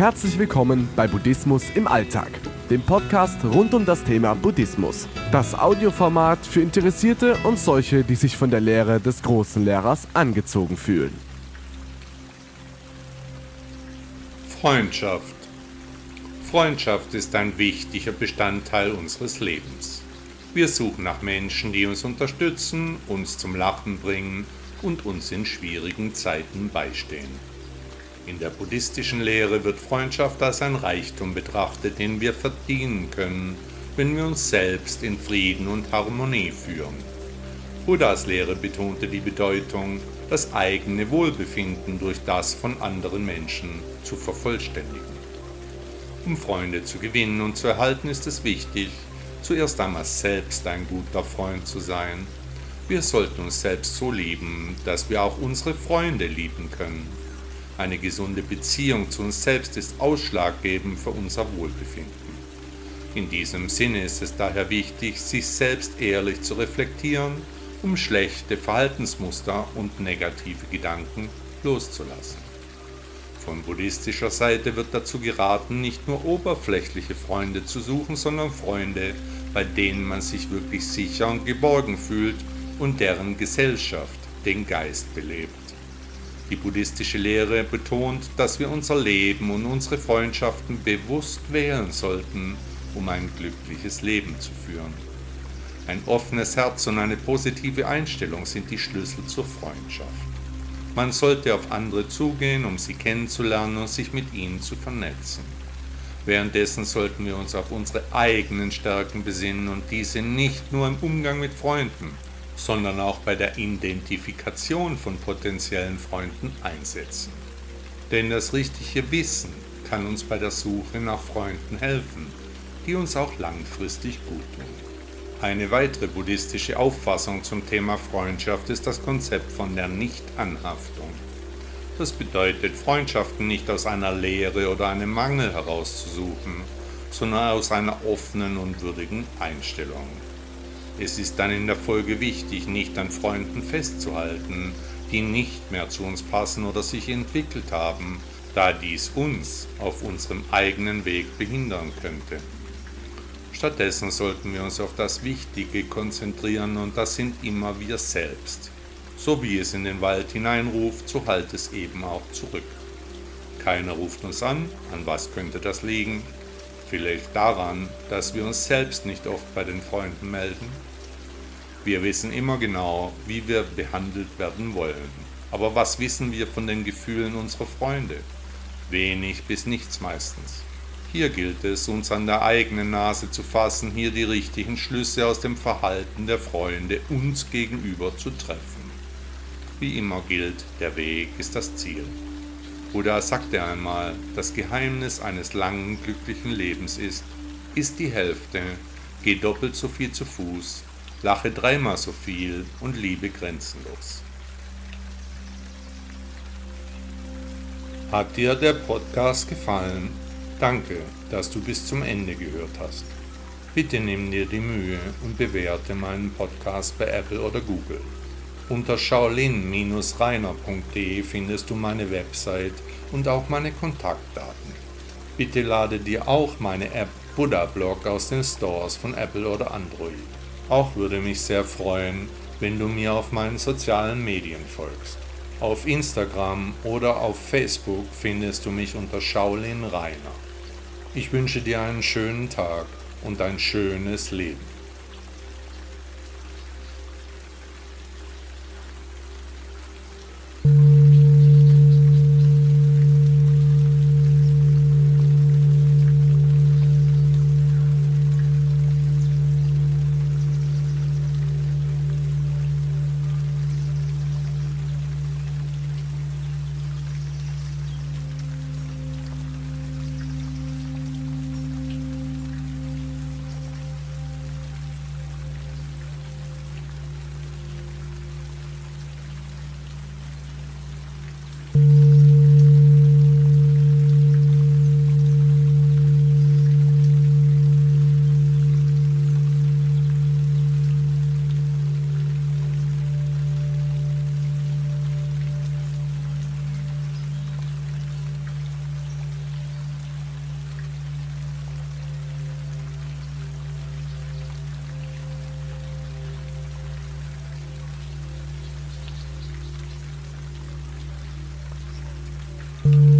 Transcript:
Herzlich willkommen bei Buddhismus im Alltag, dem Podcast rund um das Thema Buddhismus. Das Audioformat für Interessierte und solche, die sich von der Lehre des großen Lehrers angezogen fühlen. Freundschaft. Freundschaft ist ein wichtiger Bestandteil unseres Lebens. Wir suchen nach Menschen, die uns unterstützen, uns zum Lachen bringen und uns in schwierigen Zeiten beistehen. In der buddhistischen Lehre wird Freundschaft als ein Reichtum betrachtet, den wir verdienen können, wenn wir uns selbst in Frieden und Harmonie führen. Buddhas Lehre betonte die Bedeutung, das eigene Wohlbefinden durch das von anderen Menschen zu vervollständigen. Um Freunde zu gewinnen und zu erhalten, ist es wichtig, zuerst einmal selbst ein guter Freund zu sein. Wir sollten uns selbst so lieben, dass wir auch unsere Freunde lieben können. Eine gesunde Beziehung zu uns selbst ist ausschlaggebend für unser Wohlbefinden. In diesem Sinne ist es daher wichtig, sich selbst ehrlich zu reflektieren, um schlechte Verhaltensmuster und negative Gedanken loszulassen. Von buddhistischer Seite wird dazu geraten, nicht nur oberflächliche Freunde zu suchen, sondern Freunde, bei denen man sich wirklich sicher und geborgen fühlt und deren Gesellschaft den Geist belebt. Die buddhistische Lehre betont, dass wir unser Leben und unsere Freundschaften bewusst wählen sollten, um ein glückliches Leben zu führen. Ein offenes Herz und eine positive Einstellung sind die Schlüssel zur Freundschaft. Man sollte auf andere zugehen, um sie kennenzulernen und sich mit ihnen zu vernetzen. Währenddessen sollten wir uns auf unsere eigenen Stärken besinnen und diese nicht nur im Umgang mit Freunden, sondern auch bei der Identifikation von potenziellen Freunden einsetzen. Denn das richtige Wissen kann uns bei der Suche nach Freunden helfen, die uns auch langfristig gut tun. Eine weitere buddhistische Auffassung zum Thema Freundschaft ist das Konzept von der Nichtanhaftung. Das bedeutet, Freundschaften nicht aus einer Leere oder einem Mangel herauszusuchen, sondern aus einer offenen und würdigen Einstellung. Es ist dann in der Folge wichtig, nicht an Freunden festzuhalten, die nicht mehr zu uns passen oder sich entwickelt haben, da dies uns auf unserem eigenen Weg behindern könnte. Stattdessen sollten wir uns auf das Wichtige konzentrieren und das sind immer wir selbst. So wie es in den Wald hineinruft, so halt es eben auch zurück. Keiner ruft uns an, an was könnte das liegen? Vielleicht daran, dass wir uns selbst nicht oft bei den Freunden melden? Wir wissen immer genau, wie wir behandelt werden wollen. Aber was wissen wir von den Gefühlen unserer Freunde? Wenig bis nichts meistens. Hier gilt es, uns an der eigenen Nase zu fassen, hier die richtigen Schlüsse aus dem Verhalten der Freunde uns gegenüber zu treffen. Wie immer gilt, der Weg ist das Ziel. Buddha sagte einmal, das Geheimnis eines langen, glücklichen Lebens ist, ist die Hälfte, geh doppelt so viel zu Fuß, lache dreimal so viel und liebe grenzenlos. Hat dir der Podcast gefallen? Danke, dass du bis zum Ende gehört hast. Bitte nimm dir die Mühe und bewerte meinen Podcast bei Apple oder Google. Unter shaolin-reiner.de findest du meine Website und auch meine Kontaktdaten. Bitte lade dir auch meine App Buddha Blog aus den Stores von Apple oder Android. Auch würde mich sehr freuen, wenn du mir auf meinen sozialen Medien folgst. Auf Instagram oder auf Facebook findest du mich unter Shaolin Rainer. Ich wünsche dir einen schönen Tag und ein schönes Leben. Mm-hmm.